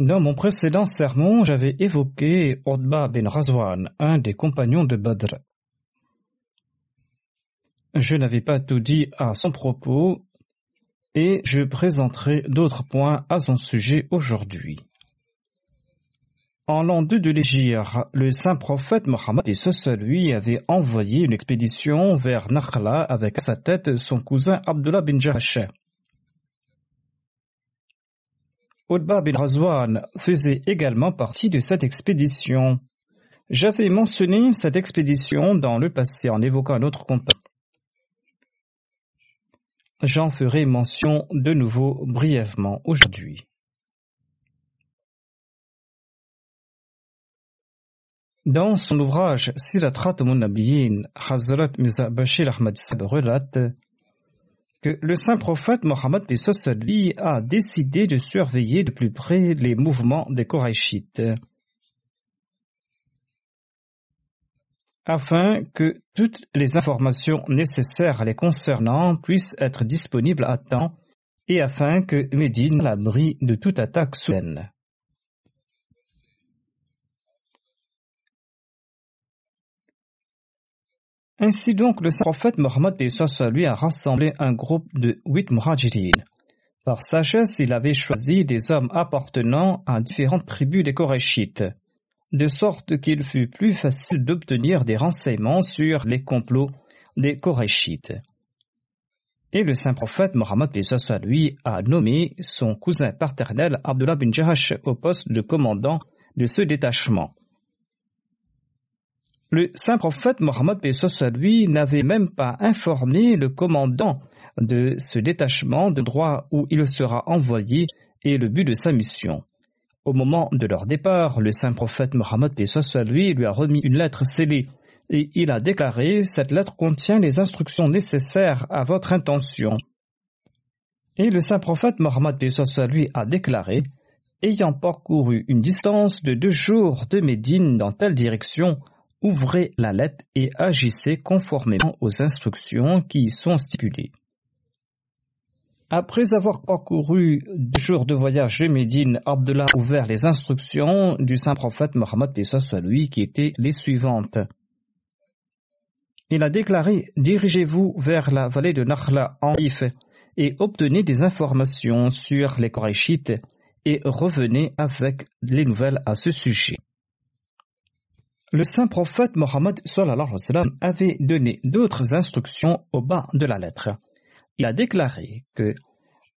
Dans mon précédent sermon, j'avais évoqué Odba bin Razwan, un des compagnons de Badr. Je n'avais pas tout dit à son propos et je présenterai d'autres points à son sujet aujourd'hui. En l'an 2 de l'Égypte, le saint prophète Mohammed et lui avait envoyé une expédition vers Nakhla avec à sa tête son cousin Abdullah bin Jahash. Utba bin Razwan faisait également partie de cette expédition. J'avais mentionné cette expédition dans le passé en évoquant un autre compagnon. J'en ferai mention de nouveau brièvement aujourd'hui. Dans son ouvrage Munabiyin, Hazrat Mirza Bashir Ahmad relate que le saint prophète Mohammed a décidé de surveiller de plus près les mouvements des Korachites afin que toutes les informations nécessaires les concernant puissent être disponibles à temps et afin que Médine l'abri de toute attaque soudaine. Ainsi donc, le prophète Mohammed lui a rassemblé un groupe de huit muhajirin. Par sagesse, il avait choisi des hommes appartenant à différentes tribus des Korachites, de sorte qu'il fut plus facile d'obtenir des renseignements sur les complots des Korachites. Et le saint prophète Mohammed lui a nommé son cousin paternel Abdullah bin Jahash au poste de commandant de ce détachement. Le saint prophète Mohammed lui n'avait même pas informé le commandant de ce détachement de droit où il sera envoyé et le but de sa mission. Au moment de leur départ, le saint prophète Mohammed lui lui a remis une lettre scellée et il a déclaré Cette lettre contient les instructions nécessaires à votre intention. Et le saint prophète Mohammed lui a déclaré Ayant parcouru une distance de deux jours de Médine dans telle direction, ouvrez la lettre et agissez conformément aux instructions qui y sont stipulées. Après avoir parcouru deux jours de voyage de Médine, Abdullah a ouvert les instructions du saint prophète Mohammed soit lui qui étaient les suivantes. Il a déclaré Dirigez-vous vers la vallée de Nakhla en If et obtenez des informations sur les Korachites et revenez avec les nouvelles à ce sujet. Le saint prophète Mohammed avait donné d'autres instructions au bas de la lettre. Il a déclaré que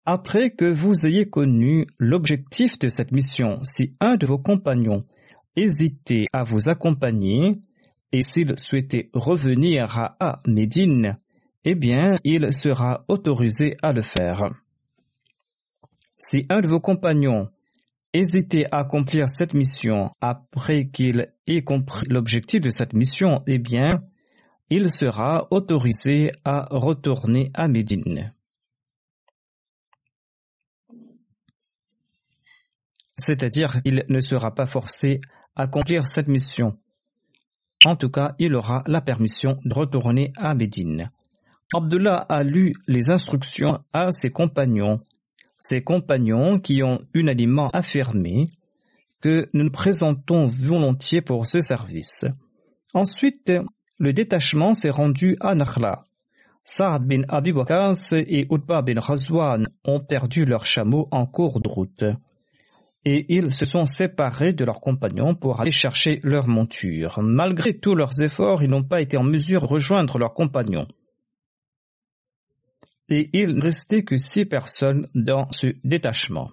après que vous ayez connu l'objectif de cette mission, si un de vos compagnons hésitait à vous accompagner et s'il souhaitait revenir à Médine, eh bien, il sera autorisé à le faire. Si un de vos compagnons hésiter à accomplir cette mission après qu'il ait compris l'objectif de cette mission, eh bien, il sera autorisé à retourner à Médine. C'est-à-dire qu'il ne sera pas forcé à accomplir cette mission, En tout cas, il aura la permission de retourner à Médine. Abdullah a lu les instructions à ses compagnons. Ses compagnons qui ont unanimement affirmé que nous nous présentons volontiers pour ce service. Ensuite, le détachement s'est rendu à Nakhla. Saad bin Abi et Utba bin Razwan ont perdu leurs chameaux en cours de route et ils se sont séparés de leurs compagnons pour aller chercher leur monture. Malgré tous leurs efforts, ils n'ont pas été en mesure de rejoindre leurs compagnons. Et il ne restait que six personnes dans ce détachement.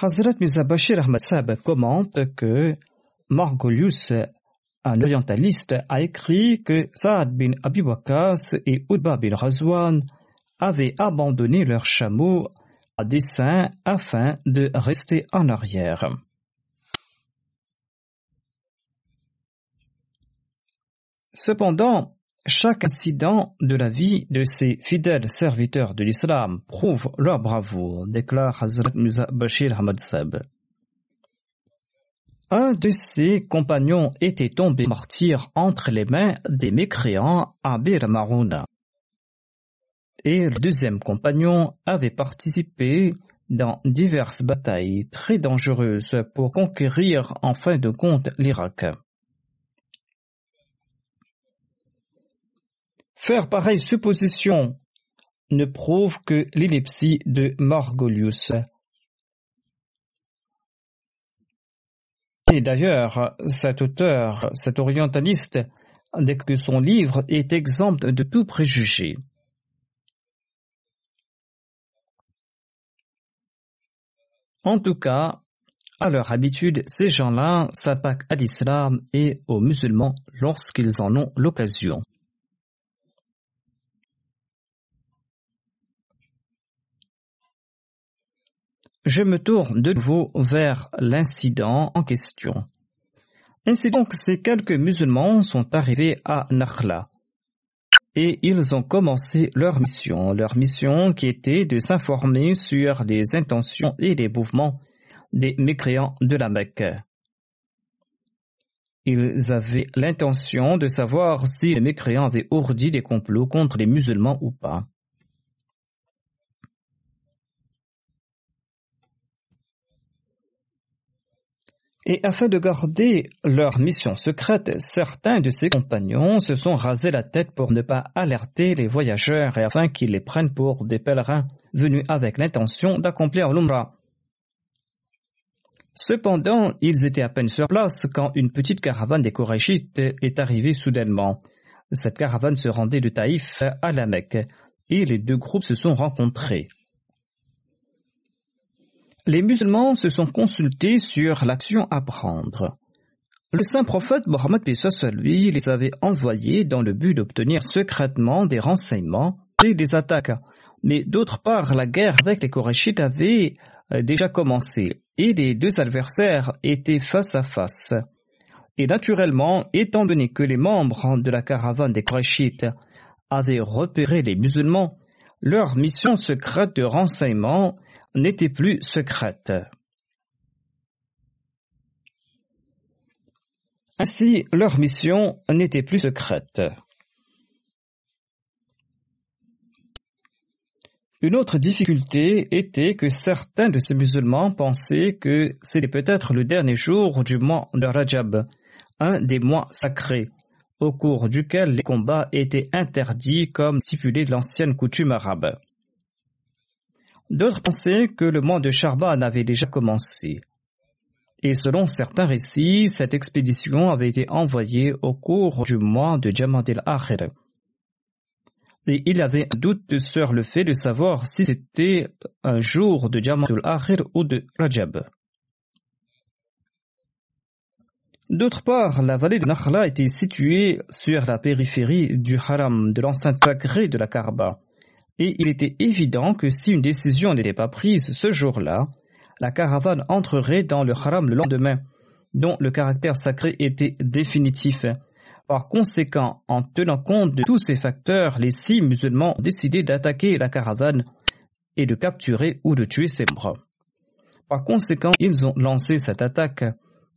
Hazrat Mizabashir Ahmad Sab commente que Margolius un orientaliste a écrit que Saad bin Abi et Udba bin Razwan avaient abandonné leurs chameaux à dessein afin de rester en arrière. Cependant, chaque incident de la vie de ces fidèles serviteurs de l'islam prouve leur bravoure, déclare Hazrat Musa Bashir Ahmad. Un de ses compagnons était tombé martyr entre les mains des mécréants à Bir. Et le deuxième compagnon avait participé dans diverses batailles très dangereuses pour conquérir en fin de compte l'Irak. Faire pareille supposition ne prouve que l'ellipsie de Margolius. Et d'ailleurs, cet auteur, cet orientaliste, dès que son livre est exempt de tout préjugé. En tout cas, à leur habitude, ces gens-là s'attaquent à l'islam et aux musulmans lorsqu'ils en ont l'occasion. Je me tourne de nouveau vers l'incident en question. Ainsi donc, ces quelques musulmans sont arrivés à Nakhla et ils ont commencé leur mission, leur mission qui était de s'informer sur les intentions et les mouvements des mécréants de la Mecque. Ils avaient l'intention de savoir si les mécréants avaient ourdi des complots contre les musulmans ou pas. Et afin de garder leur mission secrète, certains de ses compagnons se sont rasés la tête pour ne pas alerter les voyageurs et afin qu'ils les prennent pour des pèlerins venus avec l'intention d'accomplir l'Umrah. Cependant, ils étaient à peine sur place quand une petite caravane des Korachites est arrivée soudainement. Cette caravane se rendait de Taïf à la Mecque et les deux groupes se sont rencontrés les musulmans se sont consultés sur l'action à prendre. Le saint prophète Mohammed lui les avait envoyés dans le but d'obtenir secrètement des renseignements et des attaques. Mais d'autre part, la guerre avec les Korachites avait euh, déjà commencé et les deux adversaires étaient face à face. Et naturellement, étant donné que les membres de la caravane des Korachites avaient repéré les musulmans, leur mission secrète de renseignement n'était plus secrète. Ainsi, leur mission n'était plus secrète. Une autre difficulté était que certains de ces musulmans pensaient que c'était peut-être le dernier jour du mois de Rajab, un des mois sacrés, au cours duquel les combats étaient interdits comme stipulé l'ancienne coutume arabe. D'autres pensaient que le mois de Charban avait déjà commencé. Et selon certains récits, cette expédition avait été envoyée au cours du mois de Jamad al-Akhir. Et il avait un doute sur le fait de savoir si c'était un jour de Jamad al-Akhir ou de Rajab. D'autre part, la vallée de Nakhla était située sur la périphérie du haram de l'enceinte sacrée de la Kaaba et il était évident que si une décision n'était pas prise ce jour-là, la caravane entrerait dans le haram le lendemain, dont le caractère sacré était définitif. Par conséquent, en tenant compte de tous ces facteurs, les six musulmans ont décidé d'attaquer la caravane et de capturer ou de tuer ses membres. Par conséquent, ils ont lancé cette attaque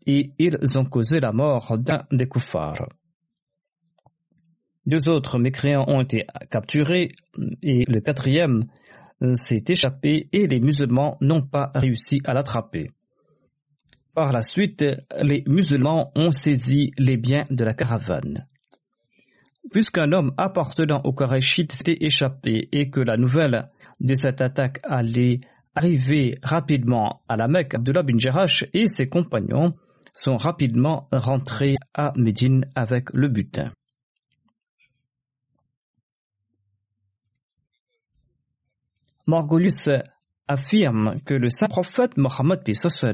et ils ont causé la mort d'un des koufars. Deux autres mécréants ont été capturés et le quatrième s'est échappé et les musulmans n'ont pas réussi à l'attraper. Par la suite, les musulmans ont saisi les biens de la caravane. Puisqu'un homme appartenant au Qurayshite s'était échappé et que la nouvelle de cette attaque allait arriver rapidement à la Mecque, Abdullah bin Jarash et ses compagnons sont rapidement rentrés à Médine avec le butin. Margolus affirme que le saint prophète Mohammed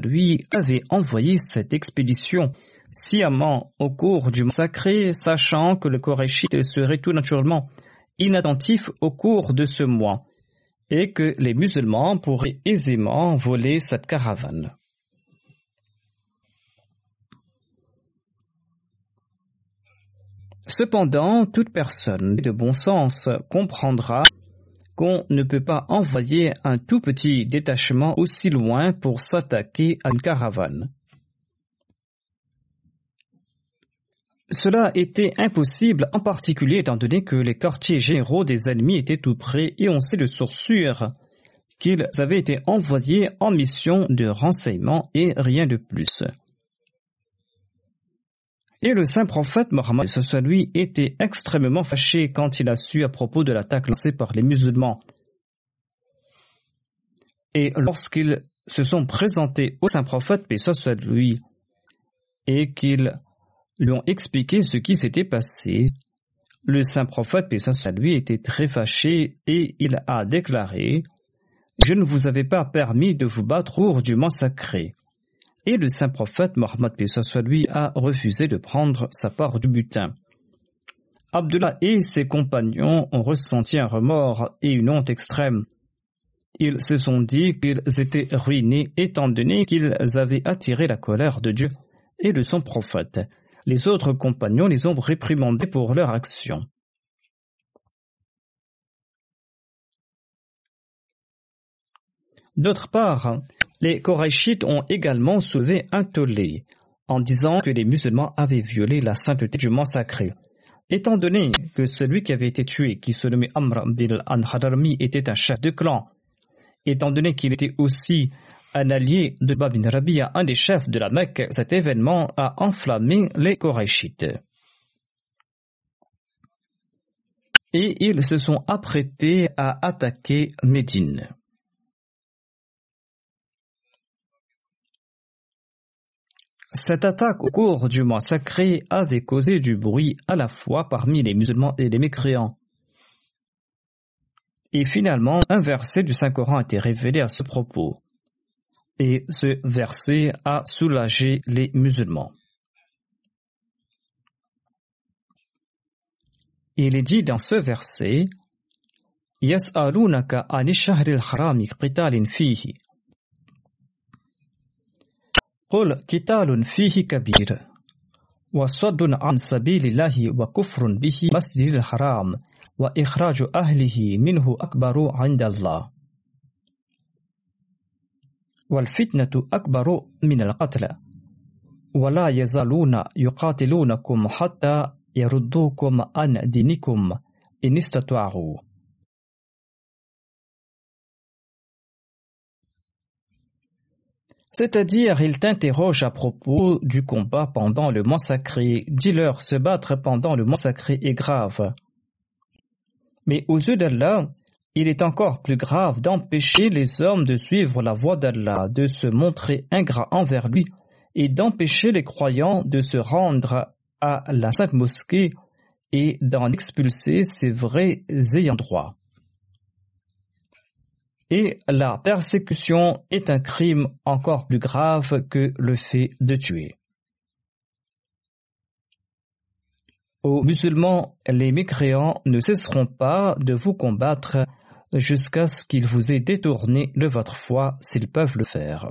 lui avait envoyé cette expédition sciemment au cours du massacre, sachant que le Koréchite serait tout naturellement inattentif au cours de ce mois et que les musulmans pourraient aisément voler cette caravane. Cependant, toute personne de bon sens comprendra qu'on ne peut pas envoyer un tout petit détachement aussi loin pour s'attaquer à une caravane. Cela était impossible, en particulier étant donné que les quartiers généraux des ennemis étaient tout près et on sait de source sûre qu'ils avaient été envoyés en mission de renseignement et rien de plus. Et le saint prophète Mohammed lui était extrêmement fâché quand il a su à propos de l'attaque lancée par les musulmans. Et lorsqu'ils se sont présentés au saint prophète, paix soit lui, et qu'ils lui ont expliqué ce qui s'était passé, le saint prophète, paix soit lui, était très fâché et il a déclaré Je ne vous avais pas permis de vous battre au du massacré et le saint prophète Mohammed lui a refusé de prendre sa part du butin. Abdullah et ses compagnons ont ressenti un remords et une honte extrême. Ils se sont dit qu'ils étaient ruinés étant donné qu'ils avaient attiré la colère de Dieu et de son prophète. Les autres compagnons les ont réprimandés pour leur action. D'autre part, les Korachites ont également soulevé un tollé en disant que les musulmans avaient violé la sainteté du sacré. Étant donné que celui qui avait été tué, qui se nommait Amr bil Hadarmi, était un chef de clan, étant donné qu'il était aussi un allié de Babin Rabia, un des chefs de la Mecque, cet événement a enflammé les Korachites. Et ils se sont apprêtés à attaquer Médine. Cette attaque au cours du mois sacré avait causé du bruit à la fois parmi les musulmans et les mécréants. Et finalement, un verset du Saint-Coran a été révélé à ce propos. Et ce verset a soulagé les musulmans. Il est dit dans ce verset Yas'alunaka harami fihi قل قتال فيه كبير وصد عن سبيل الله وكفر به مسجد الحرام وإخراج أهله منه أكبر عند الله. والفتنة أكبر من القتل. ولا يزالون يقاتلونكم حتى يردوكم عن دينكم إن استطاعوا. C'est-à-dire, il t'interroge à propos du combat pendant le mois sacré. Dis-leur, se battre pendant le mois sacré est grave. Mais aux yeux d'Allah, il est encore plus grave d'empêcher les hommes de suivre la voie d'Allah, de se montrer ingrats envers lui et d'empêcher les croyants de se rendre à la sainte mosquée et d'en expulser ses vrais ayants droit et la persécution est un crime encore plus grave que le fait de tuer. Aux musulmans, les mécréants ne cesseront pas de vous combattre jusqu'à ce qu'ils vous aient détourné de votre foi s'ils peuvent le faire.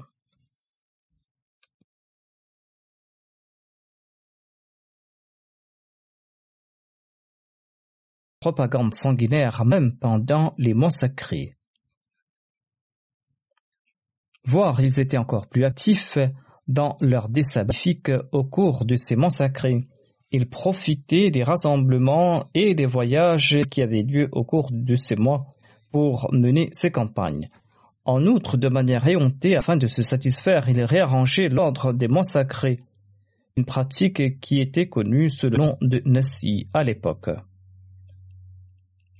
Propagande sanguinaire même pendant les mois sacrés. Voire ils étaient encore plus actifs dans leur dessin au cours de ces mois sacrés. Ils profitaient des rassemblements et des voyages qui avaient lieu au cours de ces mois pour mener ces campagnes. En outre, de manière éhontée, afin de se satisfaire, ils réarrangeaient l'ordre des mois sacrés, une pratique qui était connue sous le nom de Nassi à l'époque.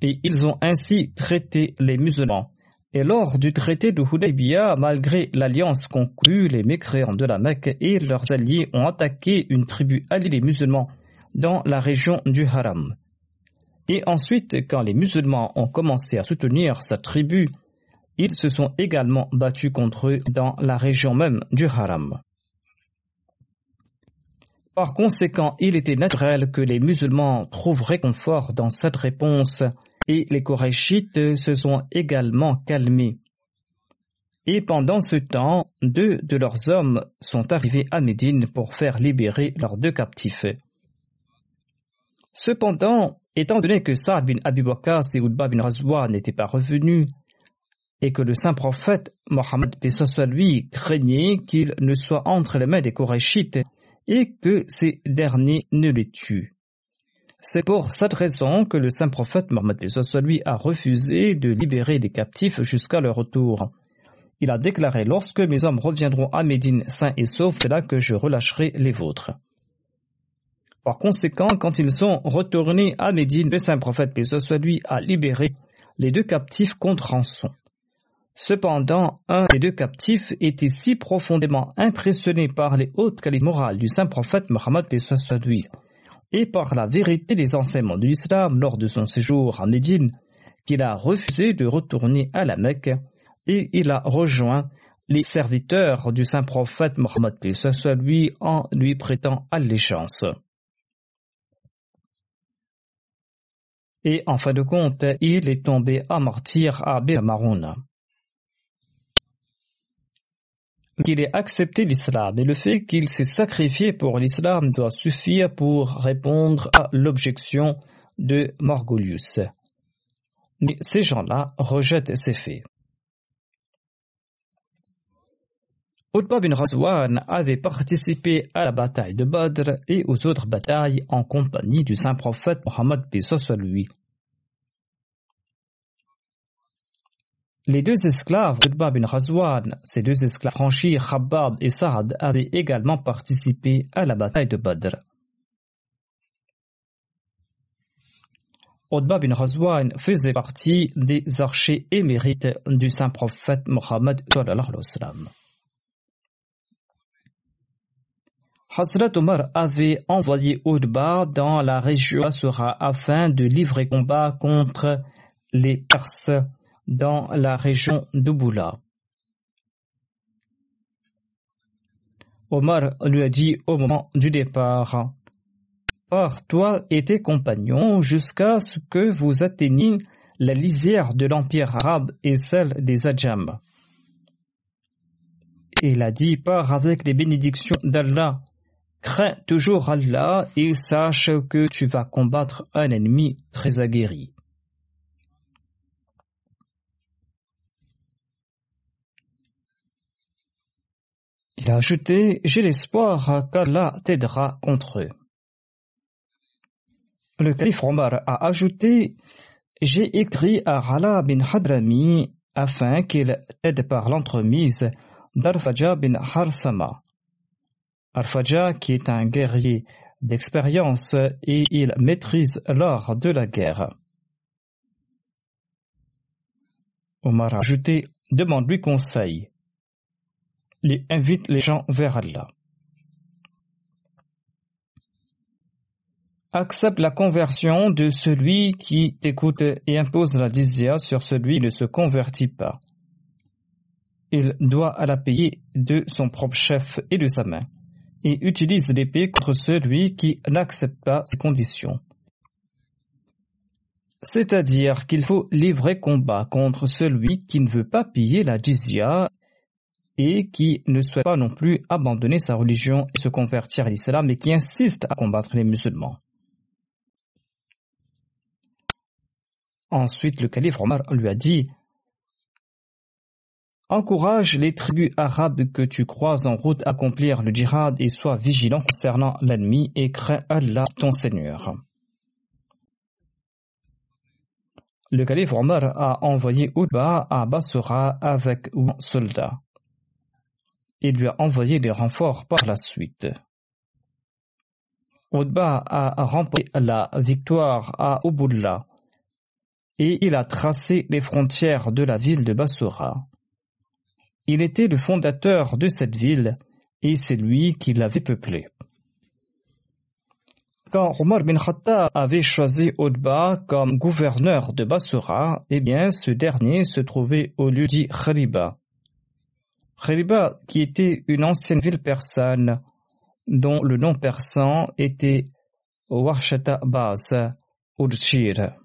Et ils ont ainsi traité les musulmans. Et lors du traité de Hudaybiyah, malgré l'alliance conclue, les mécréants de la Mecque et leurs alliés ont attaqué une tribu alliée des musulmans dans la région du Haram. Et ensuite, quand les musulmans ont commencé à soutenir sa tribu, ils se sont également battus contre eux dans la région même du Haram. Par conséquent, il était naturel que les musulmans trouvent réconfort dans cette réponse et les Korachites se sont également calmés. Et pendant ce temps, deux de leurs hommes sont arrivés à Médine pour faire libérer leurs deux captifs. Cependant, étant donné que Saad bin Abi et Udba bin Razwa n'étaient pas revenus, et que le saint prophète Mohammed lui craignait qu'il ne soit entre les mains des Korachites et que ces derniers ne les tuent. C'est pour cette raison que le saint prophète Mohammed lui a refusé de libérer les captifs jusqu'à leur retour. Il a déclaré Lorsque mes hommes reviendront à Médine sains et saufs, c'est là que je relâcherai les vôtres. Par conséquent, quand ils sont retournés à Médine, le saint prophète a libéré les deux captifs contre rançon. Cependant, un des deux captifs était si profondément impressionné par les hautes qualités morales du saint prophète Mohammed lui et par la vérité des enseignements de l'islam lors de son séjour à Médine qu'il a refusé de retourner à la Mecque et il a rejoint les serviteurs du saint prophète Mohammed lui en lui prêtant allégeance. Et en fin de compte, il est tombé à martyr à Maroun qu'il ait accepté l'islam et le fait qu'il s'est sacrifié pour l'islam doit suffire pour répondre à l'objection de Margolius. Mais ces gens-là rejettent ces faits. Utbah bin Razwan avait participé à la bataille de Badr et aux autres batailles en compagnie du saint prophète Mohammed lui. Les deux esclaves Utbah bin Razwan, ces deux esclaves franchis, Khabbab et Saad, avaient également participé à la bataille de Badr. Utbah bin Razwan faisait partie des archers émérites du saint prophète Mohammed Hazrat Omar avait envoyé Utbah dans la région Asura afin de livrer combat contre les Perses dans la région d'Uboula. Omar lui a dit au moment du départ Pars toi et tes compagnons jusqu'à ce que vous atteigniez la lisière de l'empire arabe et celle des Adjam. Il a dit Pars avec les bénédictions d'Allah. Crains toujours Allah et sache que tu vas combattre un ennemi très aguerri. Il a ajouté J'ai l'espoir qu'Allah t'aidera contre eux. Le calife Omar a ajouté J'ai écrit à Rala bin Hadrami afin qu'il t'aide par l'entremise d'Arfaja bin Harsama. Arfaja, qui est un guerrier d'expérience et il maîtrise l'art de la guerre. Omar a ajouté Demande-lui conseil invite les gens vers Allah. Accepte la conversion de celui qui t'écoute et impose la dizya sur celui qui ne se convertit pas. Il doit à la payer de son propre chef et de sa main, et utilise l'épée contre celui qui n'accepte pas ses conditions. C'est-à-dire qu'il faut livrer combat contre celui qui ne veut pas payer la jizya et qui ne souhaite pas non plus abandonner sa religion et se convertir à l'islam, mais qui insiste à combattre les musulmans. Ensuite, le calife Omar lui a dit Encourage les tribus arabes que tu croises en route à accomplir le djihad et sois vigilant concernant l'ennemi et crains Allah ton Seigneur. Le calife Omar a envoyé Utba à Basura avec 8 soldats. Il lui a envoyé des renforts par la suite. Utba a remporté la victoire à Ubullah et il a tracé les frontières de la ville de Basura. Il était le fondateur de cette ville et c'est lui qui l'avait peuplée. Quand Omar bin Khattab avait choisi Utba comme gouverneur de Basura, eh bien, ce dernier se trouvait au lieu dit Khariba. Khariba, qui était une ancienne ville persane, dont le nom persan était Warshata Bas, Urshir.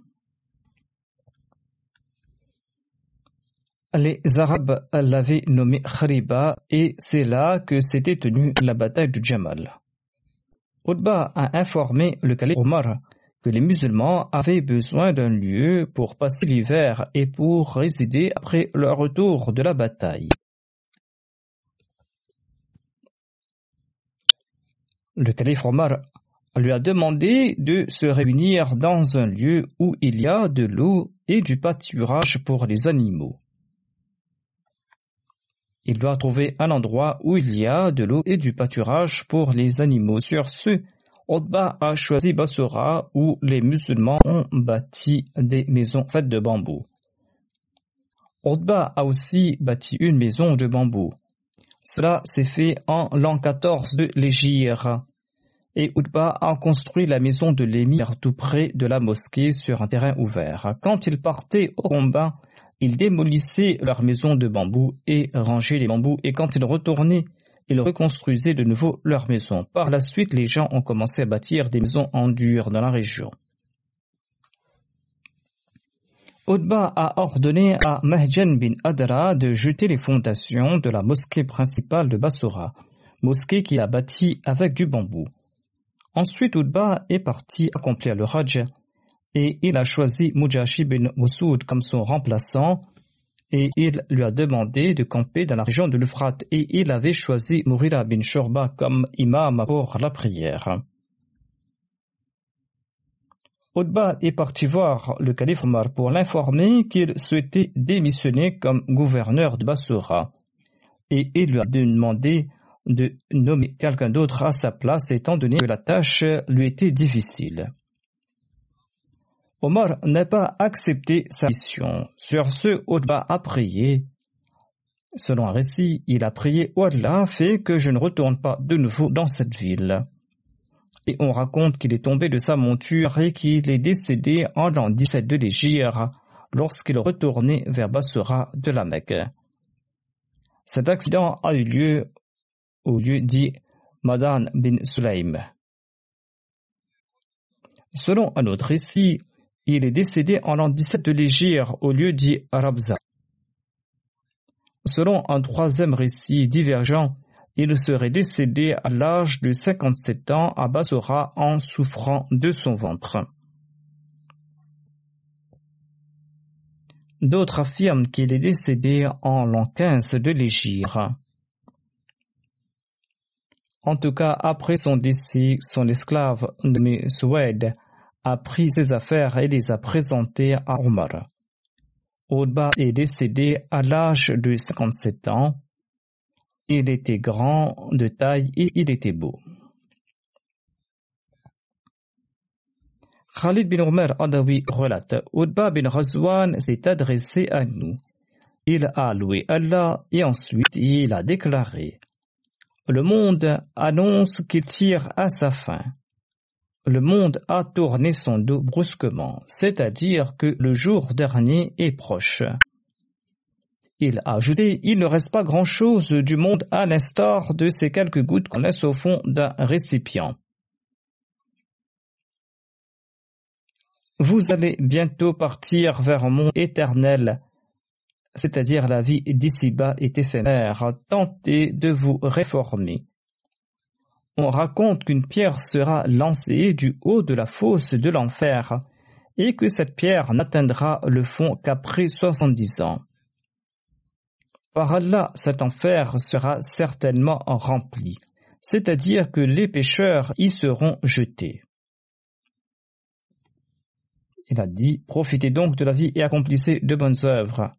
Les Arabes l'avaient nommé Khariba et c'est là que s'était tenue la bataille de Jamal. Utba a informé le calife Omar que les musulmans avaient besoin d'un lieu pour passer l'hiver et pour résider après leur retour de la bataille. Le calife Omar lui a demandé de se réunir dans un lieu où il y a de l'eau et du pâturage pour les animaux. Il doit trouver un endroit où il y a de l'eau et du pâturage pour les animaux. Sur ce, Otba a choisi Basura où les musulmans ont bâti des maisons faites de bambou. Otba a aussi bâti une maison de bambou. Cela s'est fait en l'an 14 de l'Égypte. Et Utba a construit la maison de l'émir tout près de la mosquée sur un terrain ouvert. Quand il partait au combat, ils démolissaient leurs maisons de bambou et rangeaient les bambous, et quand ils retournaient, ils reconstruisaient de nouveau leurs maisons. Par la suite, les gens ont commencé à bâtir des maisons en dur dans la région. Utba a ordonné à Mahjan bin Adra de jeter les fondations de la mosquée principale de Basura, mosquée qu'il a bâtie avec du bambou. Ensuite, Utba est parti accomplir le Hajj et il a choisi Mujashi bin Musoud comme son remplaçant et il lui a demandé de camper dans la région de l'Euphrate et il avait choisi Mourira bin Shorba comme imam pour la prière. Utba est parti voir le calife Omar pour l'informer qu'il souhaitait démissionner comme gouverneur de Basura et il lui a demandé de nommer quelqu'un d'autre à sa place étant donné que la tâche lui était difficile. Omar n'a pas accepté sa mission. Sur ce, Utba a prié. Selon un récit, il a prié Allah, fait que je ne retourne pas de nouveau dans cette ville. Et on raconte qu'il est tombé de sa monture et qu'il est décédé en l'an 17 de l'Égypte lorsqu'il retournait vers Basra de la Mecque. Cet accident a eu lieu au lieu dit Madan bin Sulaim. Selon un autre récit, il est décédé en l'an 17 de l'Égypte au lieu dit Rabza. Selon un troisième récit divergent, il serait décédé à l'âge de 57 ans à Basora en souffrant de son ventre. D'autres affirment qu'il est décédé en l'an 15 de l'Égypte. En tout cas, après son décès, son esclave nommé a pris ses affaires et les a présentées à Omar. Oudba est décédé à l'âge de 57 ans. Il était grand de taille et il était beau. Khalid bin Omar Adawi relate Oudba bin Razwan s'est adressé à nous. Il a loué Allah et ensuite il a déclaré Le monde annonce qu'il tire à sa fin le monde a tourné son dos brusquement, c'est-à-dire que le jour dernier est proche. Il a ajouté, il ne reste pas grand-chose du monde à l'instar de ces quelques gouttes qu'on laisse au fond d'un récipient. Vous allez bientôt partir vers un monde éternel, c'est-à-dire la vie d'ici-bas est éphémère. Tentez de vous réformer on raconte qu'une pierre sera lancée du haut de la fosse de l'enfer et que cette pierre n'atteindra le fond qu'après soixante-dix ans. Par Allah, cet enfer sera certainement rempli, c'est-à-dire que les pécheurs y seront jetés. Il a dit, profitez donc de la vie et accomplissez de bonnes œuvres.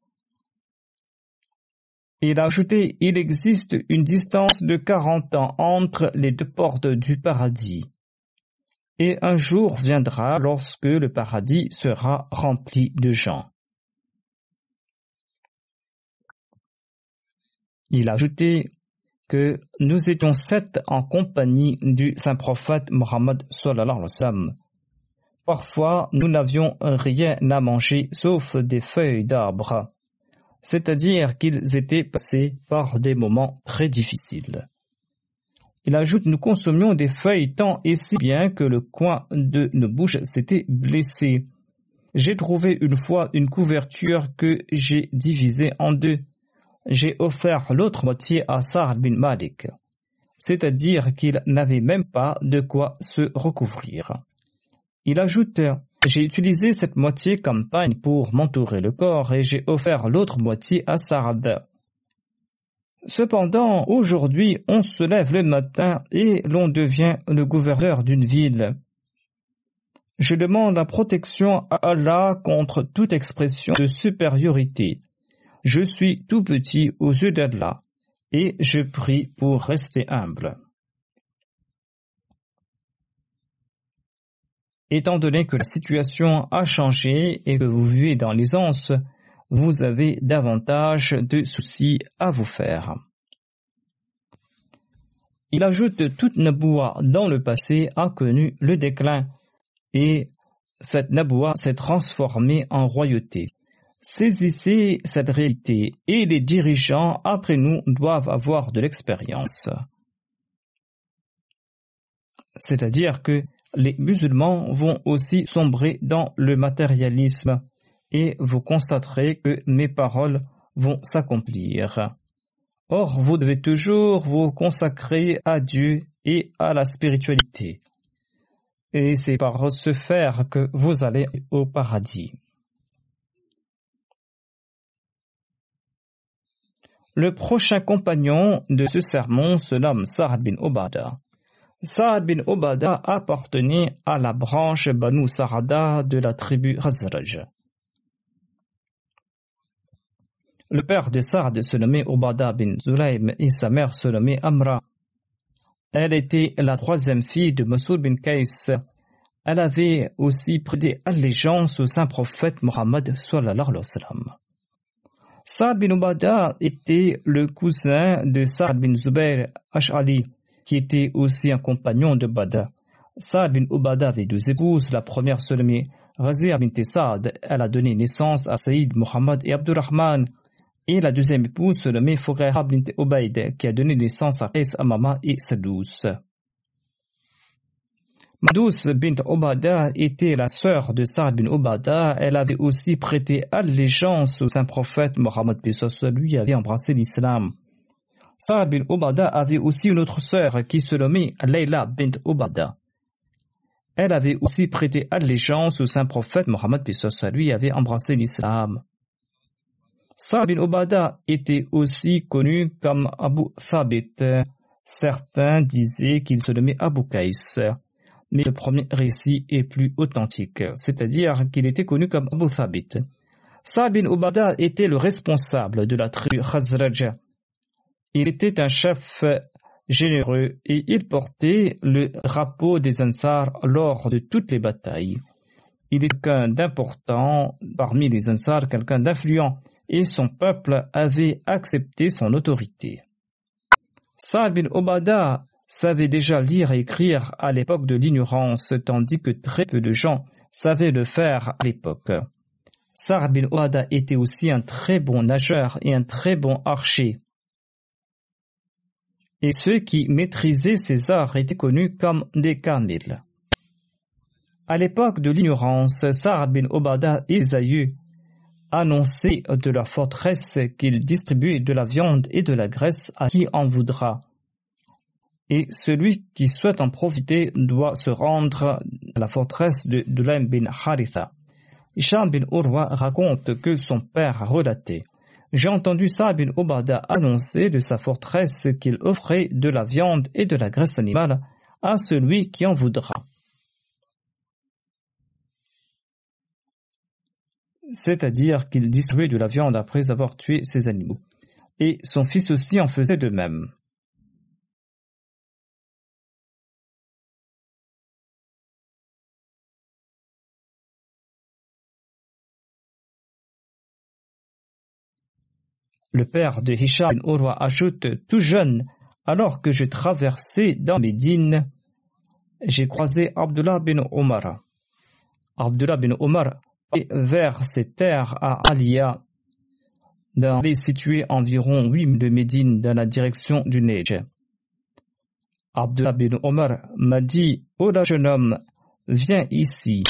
Il a ajouté, il existe une distance de 40 ans entre les deux portes du paradis. Et un jour viendra lorsque le paradis sera rempli de gens. Il a ajouté que nous étions sept en compagnie du saint prophète Mohammed Parfois, nous n'avions rien à manger sauf des feuilles d'arbre, c'est-à-dire qu'ils étaient passés par des moments très difficiles. Il ajoute, nous consommions des feuilles tant et si bien que le coin de nos bouches s'était blessé. J'ai trouvé une fois une couverture que j'ai divisée en deux. J'ai offert l'autre moitié à Sa'ad bin Malik, c'est-à-dire qu'il n'avait même pas de quoi se recouvrir. Il ajoute J'ai utilisé cette moitié comme pagne pour m'entourer le corps et j'ai offert l'autre moitié à Sarad. Cependant, aujourd'hui, on se lève le matin et l'on devient le gouverneur d'une ville. Je demande la protection à Allah contre toute expression de supériorité. Je suis tout petit aux yeux d'Allah et je prie pour rester humble. Étant donné que la situation a changé et que vous vivez dans l'aisance, vous avez davantage de soucis à vous faire. Il ajoute toute Naboua dans le passé a connu le déclin et cette Naboua s'est transformée en royauté. Saisissez cette réalité et les dirigeants après nous doivent avoir de l'expérience. C'est-à-dire que les musulmans vont aussi sombrer dans le matérialisme et vous constaterez que mes paroles vont s'accomplir. Or, vous devez toujours vous consacrer à Dieu et à la spiritualité. Et c'est par ce faire que vous allez au paradis. Le prochain compagnon de ce sermon se nomme Sa'ad bin Obada. Saad bin Obada appartenait à la branche Banu Sarada de la tribu Hazraj. Le père de Saad se nommait Obada bin Zulaim et sa mère se nommait Amra. Elle était la troisième fille de Masoud bin Kais. Elle avait aussi prêté allégeance au saint prophète Mohammed sallallahu alayhi. Saad bin Obada était le cousin de Saad bin Zubair Ash'ali qui était aussi un compagnon de Bada. Saad bin Ubada avait deux épouses. La première se nommait Razia bin Saad. Elle a donné naissance à Saïd, Muhammad et Abdurrahman. Et la deuxième épouse se nommait Fuqaha bin Ubaid, qui a donné naissance à Qais Amama et Sadous. Madous bint Obada était la sœur de Saad bin Obada. Elle avait aussi prêté allégeance au saint prophète Mohammed lui avait embrassé l'islam. Saad bin Ubada avait aussi une autre sœur qui se nommait Leila bint Ubada. Elle avait aussi prêté allégeance au saint prophète Mohammed lui avait embrassé l'islam. Saad bin Ubada était aussi connu comme Abu Thabit. Certains disaient qu'il se nommait Abu Kais, mais le premier récit est plus authentique, c'est-à-dire qu'il était connu comme Abu Thabit. Saad bin était le responsable de la tribu Khazraj il était un chef généreux et il portait le drapeau des Ansar lors de toutes les batailles. Il était quelqu'un d'important parmi les Ansar, quelqu'un d'influent, et son peuple avait accepté son autorité. Saad bin Obada savait déjà lire et écrire à l'époque de l'ignorance, tandis que très peu de gens savaient le faire à l'époque. Saad bin Obada était aussi un très bon nageur et un très bon archer et ceux qui maîtrisaient ces arts étaient connus comme des kamils. À l'époque de l'ignorance, Sa'ad bin Obada et Zayu annonçaient de la forteresse qu'ils distribuaient de la viande et de la graisse à qui en voudra. Et celui qui souhaite en profiter doit se rendre à la forteresse de Dulaim bin Haritha. Isham bin Urwa raconte que son père a relaté j'ai entendu Saad bin Obada annoncer de sa forteresse qu'il offrait de la viande et de la graisse animale à celui qui en voudra. C'est-à-dire qu'il distribuait de la viande après avoir tué ses animaux. Et son fils aussi en faisait de même. Le père de Hisham Urwa ajoute tout jeune, alors que je traversais dans Médine, j'ai croisé Abdullah bin Omar. Abdullah bin Omar est vers ses terres à Alia, dans les situés environ 8 de Médine dans la direction du Neige. Abdullah bin Omar m'a dit, Oh là jeune homme, viens ici.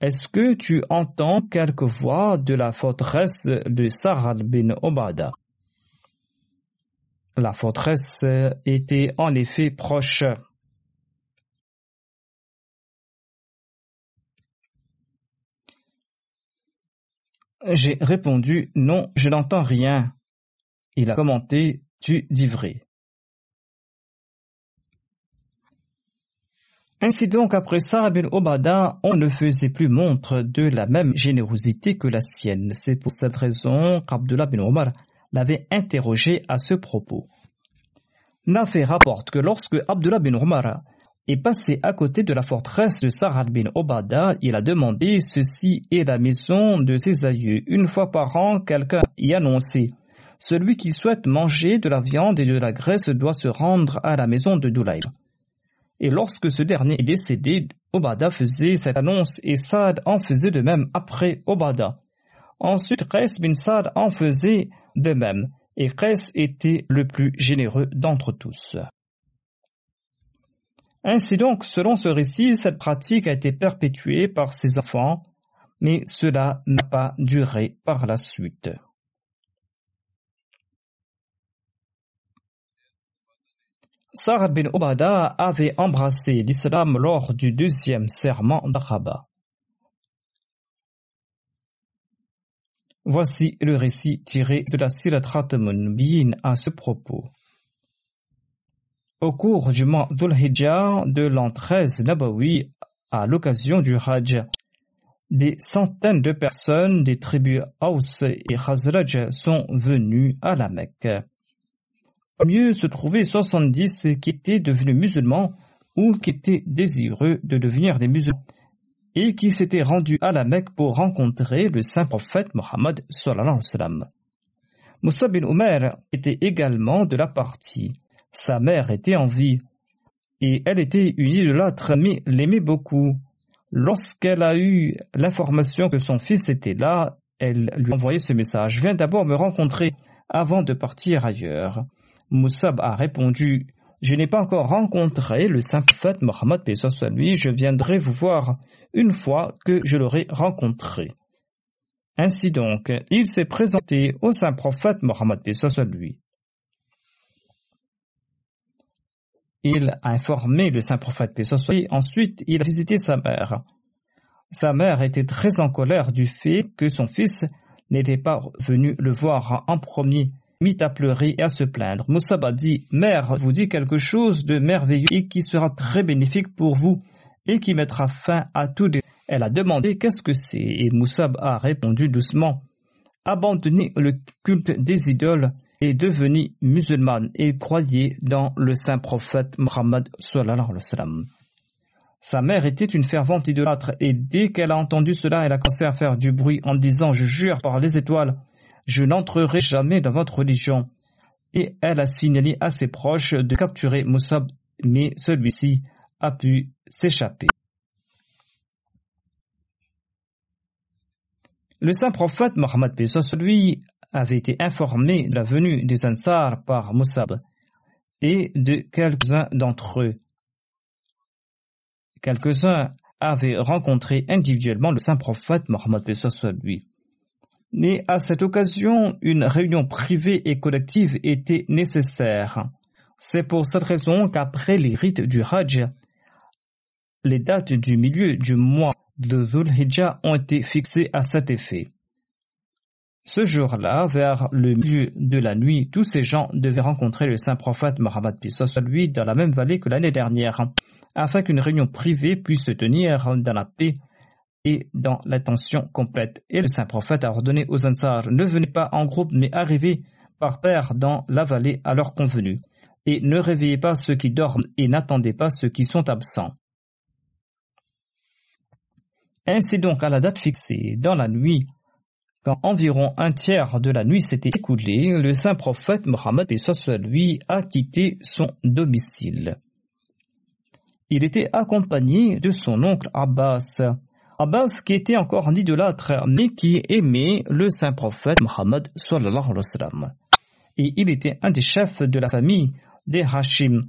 Est-ce que tu entends quelques voix de la forteresse de Sarad bin Obada La forteresse était en effet proche. J'ai répondu Non, je n'entends rien. Il a commenté Tu dis vrai. Ainsi donc, après ça, bin Obada, on ne faisait plus montre de la même générosité que la sienne. C'est pour cette raison qu'Abdullah bin Omar l'avait interrogé à ce propos. Nafé rapporte que lorsque Abdullah bin Omar est passé à côté de la forteresse de Sarad bin Obada, il a demandé ceci est la maison de ses aïeux. Une fois par an, quelqu'un y annonçait celui qui souhaite manger de la viande et de la graisse doit se rendre à la maison de Doulaï. Et lorsque ce dernier est décédé, Obada faisait cette annonce et Saad en faisait de même après Obada. Ensuite, Qais bin Saad en faisait de même, et était le plus généreux d'entre tous. Ainsi donc, selon ce récit, cette pratique a été perpétuée par ses enfants, mais cela n'a pas duré par la suite. Sarah bin Obada avait embrassé l'islam lors du deuxième serment d'Araba. Voici le récit tiré de la Sirat Bin à ce propos. Au cours du mois Dhul-Hijjah de l'an 13 Nabawi, à l'occasion du Hajj, des centaines de personnes des tribus Aus et Khazraj sont venues à la Mecque mieux se trouvaient 70 qui étaient devenus musulmans ou qui étaient désireux de devenir des musulmans et qui s'étaient rendus à la Mecque pour rencontrer le saint prophète Mohammed Moussa bin Omer était également de la partie. Sa mère était en vie et elle était une idolâtre mais l'aimait beaucoup. Lorsqu'elle a eu l'information que son fils était là, elle lui a envoyé ce message. Viens d'abord me rencontrer avant de partir ailleurs. Moussab a répondu Je n'ai pas encore rencontré le saint prophète Mohammed soit lui, je viendrai vous voir une fois que je l'aurai rencontré. Ainsi donc, il s'est présenté au saint prophète Mohammed soit lui. Il a informé le saint prophète lui, ensuite il a visité sa mère. Sa mère était très en colère du fait que son fils n'était pas venu le voir en premier mit à pleurer et à se plaindre. Moussab a dit, Mère, vous dit quelque chose de merveilleux et qui sera très bénéfique pour vous et qui mettra fin à tout. Elle a demandé qu'est-ce que c'est? Et Moussab a répondu doucement, abandonnez le culte des idoles et devenez musulmane et croyez dans le saint prophète Muhammad Sa mère était une fervente idolâtre et dès qu'elle a entendu cela, elle a commencé à faire du bruit en disant Je jure par les étoiles je n'entrerai jamais dans votre religion. Et elle a signalé à ses proches de capturer Moussab, mais celui-ci a pu s'échapper. Le saint prophète Mohammed Pesos, lui, avait été informé de la venue des Ansar par Moussab et de quelques-uns d'entre eux. Quelques-uns avaient rencontré individuellement le saint prophète Mohammed Pesos, lui. Mais à cette occasion, une réunion privée et collective était nécessaire. C'est pour cette raison qu'après les rites du Hajj, les dates du milieu du mois de Dhul Hijjah ont été fixées à cet effet. Ce jour-là, vers le milieu de la nuit, tous ces gens devaient rencontrer le saint prophète Mohammed lui dans la même vallée que l'année dernière, afin qu'une réunion privée puisse se tenir dans la paix et dans l'attention complète. Et le saint prophète a ordonné aux Ansar, ne venez pas en groupe, mais arrivez par paire dans la vallée à leur convenu. Et ne réveillez pas ceux qui dorment et n'attendez pas ceux qui sont absents. Ainsi donc, à la date fixée, dans la nuit, quand environ un tiers de la nuit s'était écoulé, le saint prophète Mohammed lui a quitté son domicile. Il était accompagné de son oncle Abbas. Abbas qui était encore un idolâtre, mais qui aimait le saint prophète Mohammed Et il était un des chefs de la famille des Hashim.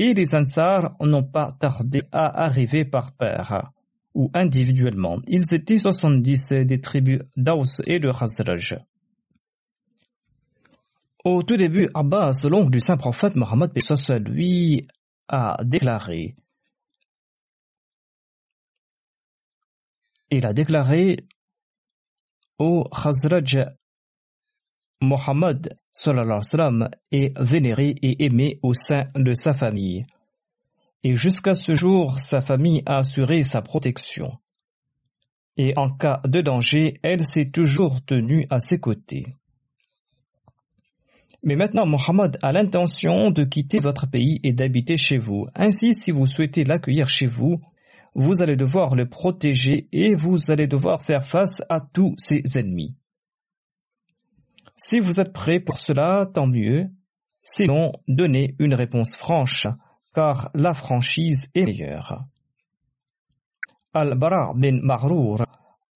Et les Ansar n'ont pas tardé à arriver par paire ou individuellement. Ils étaient 70 des tribus d'Aus et de Khazraj. Au tout début, Abbas, l'oncle du saint prophète Mohammed lui a déclaré il a déclaré au Khazraj Mohammed est vénéré et aimé au sein de sa famille et jusqu'à ce jour sa famille a assuré sa protection. Et en cas de danger, elle s'est toujours tenue à ses côtés. Mais maintenant, Mohammed a l'intention de quitter votre pays et d'habiter chez vous. Ainsi, si vous souhaitez l'accueillir chez vous, vous allez devoir le protéger et vous allez devoir faire face à tous ses ennemis. Si vous êtes prêt pour cela, tant mieux. Sinon, donnez une réponse franche car la franchise est meilleure. Al-Bara bin Marour,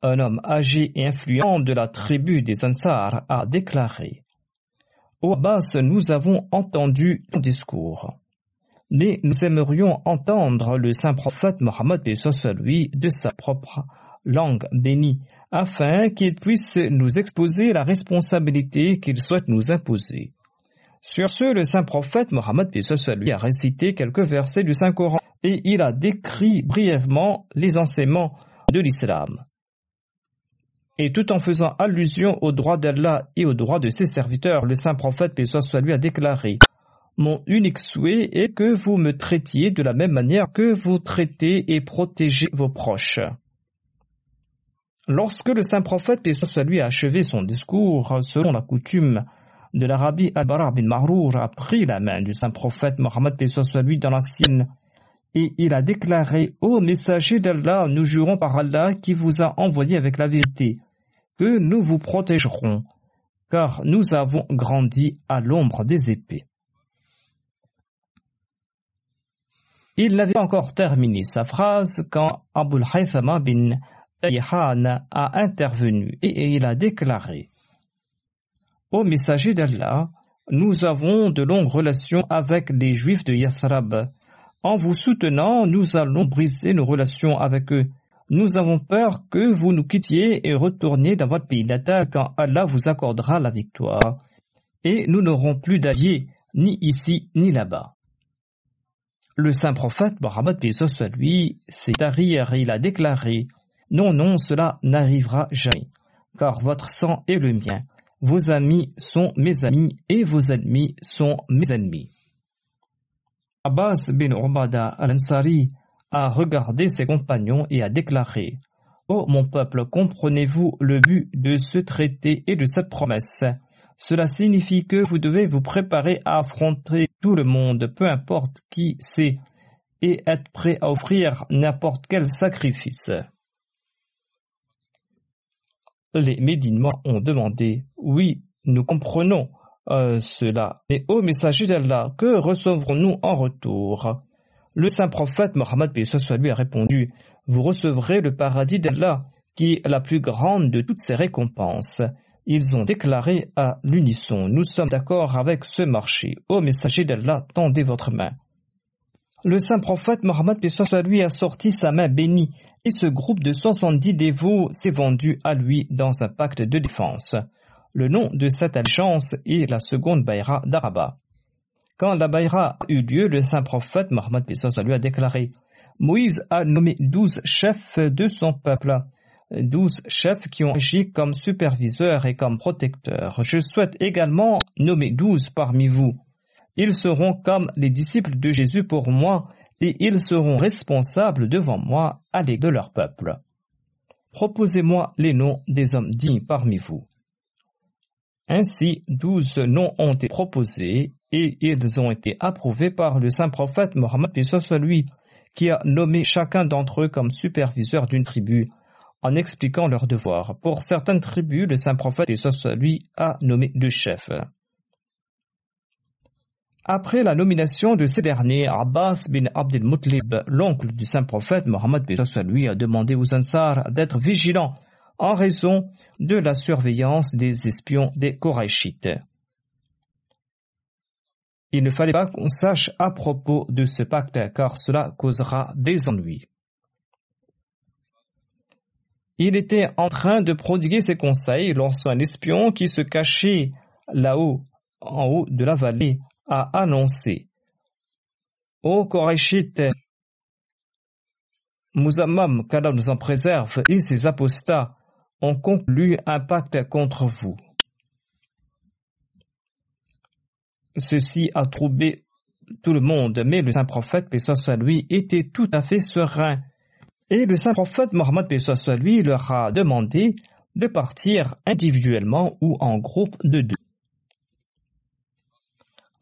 un homme âgé et influent de la tribu des Ansar, a déclaré Au Abbas, nous avons entendu ton discours, mais nous aimerions entendre le saint prophète Mohammed lui de sa propre langue bénie, afin qu'il puisse nous exposer la responsabilité qu'il souhaite nous imposer. Sur ce, le saint prophète Mohammed lui a récité quelques versets du Saint-Coran et il a décrit brièvement les enseignements de l'islam. Et tout en faisant allusion aux droits d'Allah et aux droits de ses serviteurs, le saint prophète lui a déclaré Mon unique souhait est que vous me traitiez de la même manière que vous traitez et protégez vos proches. Lorsque le saint prophète lui a achevé son discours, selon la coutume, de l'Arabie, Al-Bara bin Mahrour a pris la main du saint prophète Mohammed soit lui dans la sienne et il a déclaré Ô messager d'Allah, nous jurons par Allah qui vous a envoyé avec la vérité, que nous vous protégerons, car nous avons grandi à l'ombre des épées. Il n'avait encore terminé sa phrase quand Abul Haythama bin Tayhan a intervenu et il a déclaré Ô messager d'Allah, nous avons de longues relations avec les Juifs de Yathrab. En vous soutenant, nous allons briser nos relations avec eux. Nous avons peur que vous nous quittiez et retourniez dans votre pays natal quand Allah vous accordera la victoire. Et nous n'aurons plus d'alliés, ni ici ni là-bas. Le saint prophète Mohammed lui s'est arrière et il a déclaré Non, non, cela n'arrivera jamais, car votre sang est le mien. Vos amis sont mes amis et vos ennemis sont mes ennemis. Abbas bin Ubada al-Ansari a regardé ses compagnons et a déclaré Ô oh, mon peuple, comprenez-vous le but de ce traité et de cette promesse? Cela signifie que vous devez vous préparer à affronter tout le monde, peu importe qui c'est, et être prêt à offrir n'importe quel sacrifice. Les Médinois ont demandé Oui, nous comprenons euh, cela. Mais ô messager d'Allah, que recevrons-nous en retour? Le saint prophète Mohammed lui a répondu Vous recevrez le paradis d'Allah, qui est la plus grande de toutes ses récompenses. Ils ont déclaré à l'unisson Nous sommes d'accord avec ce marché. Ô messager d'Allah, tendez votre main. Le saint prophète Mohammed lui a sorti sa main bénie et ce groupe de 70 dévots s'est vendu à lui dans un pacte de défense. Le nom de cette alliance est la seconde Bayra d'Araba. Quand la Bayra eut lieu, le saint prophète Mohammed lui a déclaré Moïse a nommé douze chefs de son peuple. Douze chefs qui ont agi comme superviseurs et comme protecteurs. Je souhaite également nommer douze parmi vous. Ils seront comme les disciples de Jésus pour moi et ils seront responsables devant moi à l'égard de leur peuple. Proposez-moi les noms des hommes dignes parmi vous. Ainsi, douze noms ont été proposés et ils ont été approuvés par le saint prophète Mohammed lui, qui a nommé chacun d'entre eux comme superviseur d'une tribu en expliquant leurs devoirs. Pour certaines tribus, le saint prophète lui a nommé deux chefs. Après la nomination de ces derniers, Abbas bin Abdel Mutlib, l'oncle du saint prophète Mohammed lui, a demandé aux Ansar d'être vigilants en raison de la surveillance des espions des Korachites. Il ne fallait pas qu'on sache à propos de ce pacte car cela causera des ennuis. Il était en train de prodiguer ses conseils lorsqu'un espion qui se cachait là-haut, en haut de la vallée, a annoncé Ô Korachites, Mouzammam, qu'Allah nous en préserve, et ses apostats ont conclu un pacte contre vous. Ceci a troublé tout le monde, mais le saint prophète, paix soit lui, était tout à fait serein. Et le saint prophète Mohammed, soit lui, leur a demandé de partir individuellement ou en groupe de deux.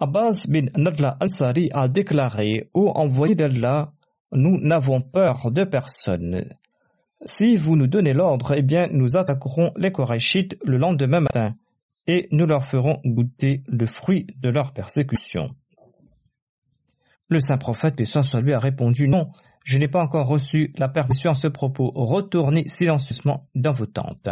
Abbas bin Nadla al-Sari a déclaré Ô envoyé d'Allah, nous n'avons peur de personne. Si vous nous donnez l'ordre, eh bien, nous attaquerons les Korachites le lendemain matin et nous leur ferons goûter le fruit de leur persécution. Le saint prophète, paix soit lui, a répondu Non, je n'ai pas encore reçu la permission à ce propos. Retournez silencieusement dans vos tentes.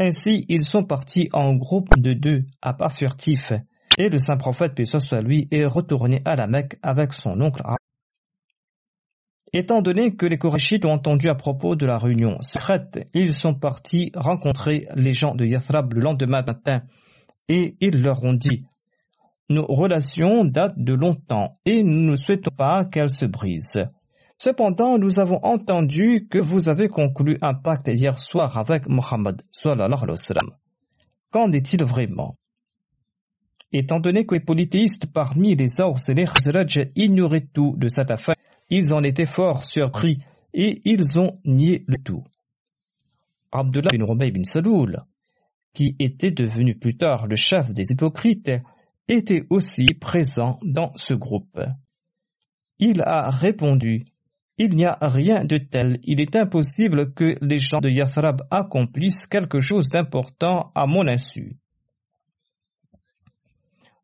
Ainsi, ils sont partis en groupe de deux, à pas furtifs, et le saint prophète, paix soit lui, est retourné à la Mecque avec son oncle Étant donné que les Korachites ont entendu à propos de la réunion secrète, ils sont partis rencontrer les gens de Yathrab le lendemain matin et ils leur ont dit Nos relations datent de longtemps et nous ne souhaitons pas qu'elles se brisent. Cependant, nous avons entendu que vous avez conclu un pacte hier soir avec Mohammed. Qu'en est-il vraiment? Étant donné que les polythéistes parmi les Aurs et les Khazraj ignoraient tout de cette affaire, ils en étaient fort surpris et ils ont nié le tout. Abdullah bin Rubayy bin Saloul, qui était devenu plus tard le chef des hypocrites, était aussi présent dans ce groupe. Il a répondu Il n'y a rien de tel, il est impossible que les gens de Yathrab accomplissent quelque chose d'important à mon insu.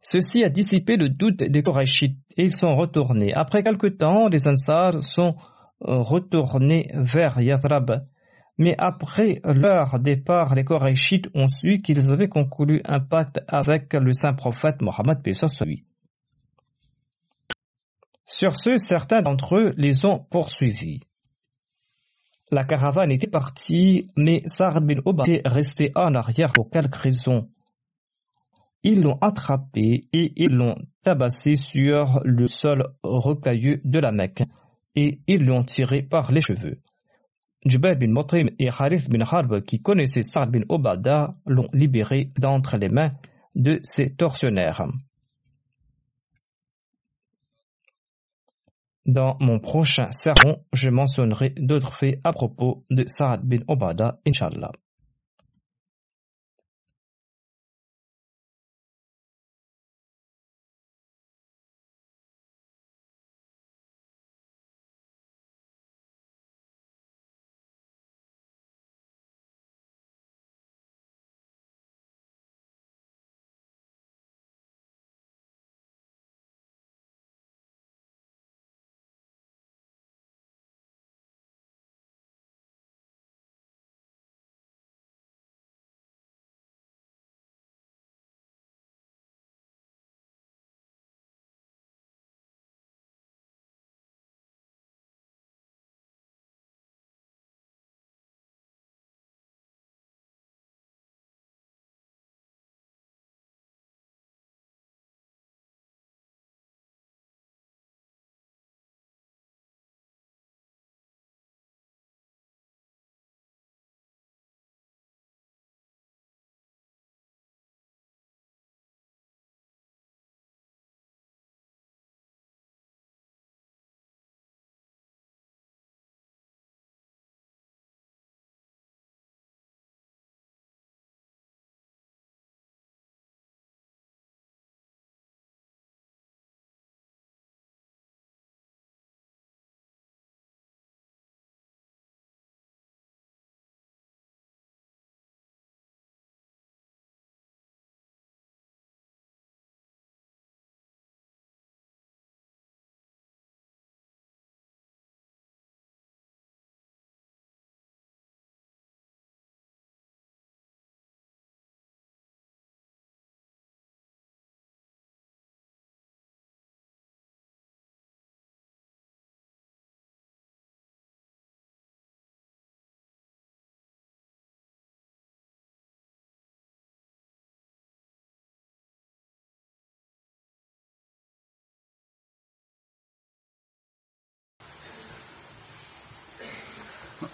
Ceci a dissipé le doute des Korachites et ils sont retournés. Après quelque temps, les Ansars sont euh, retournés vers Yathrab. Mais après leur départ, les Korachites ont su qu'ils avaient conclu un pacte avec le saint prophète Mohammed lui. Sur ce, certains d'entre eux les ont poursuivis. La caravane était partie, mais Sa'd bin Obad est resté en arrière pour quelques raisons. Ils l'ont attrapé et ils l'ont tabassé sur le sol rocailleux de la Mecque et ils l'ont tiré par les cheveux. Jubair bin Motrim et Harith bin Harb, qui connaissaient Sa'd bin Obada, l'ont libéré d'entre les mains de ces tortionnaires. Dans mon prochain sermon, je mentionnerai d'autres faits à propos de Sa'd bin Obada, Inshallah.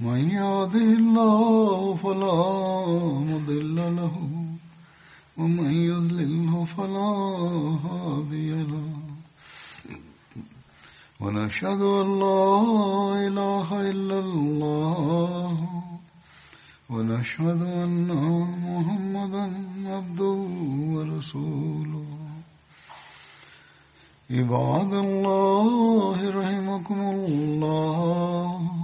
من يهده الله فلا مضل له ومن يضلله فلا هادي له. ونشهد أن لا إله إلا الله ونشهد أن محمدا عبده ورسوله. عباد الله رحمكم الله.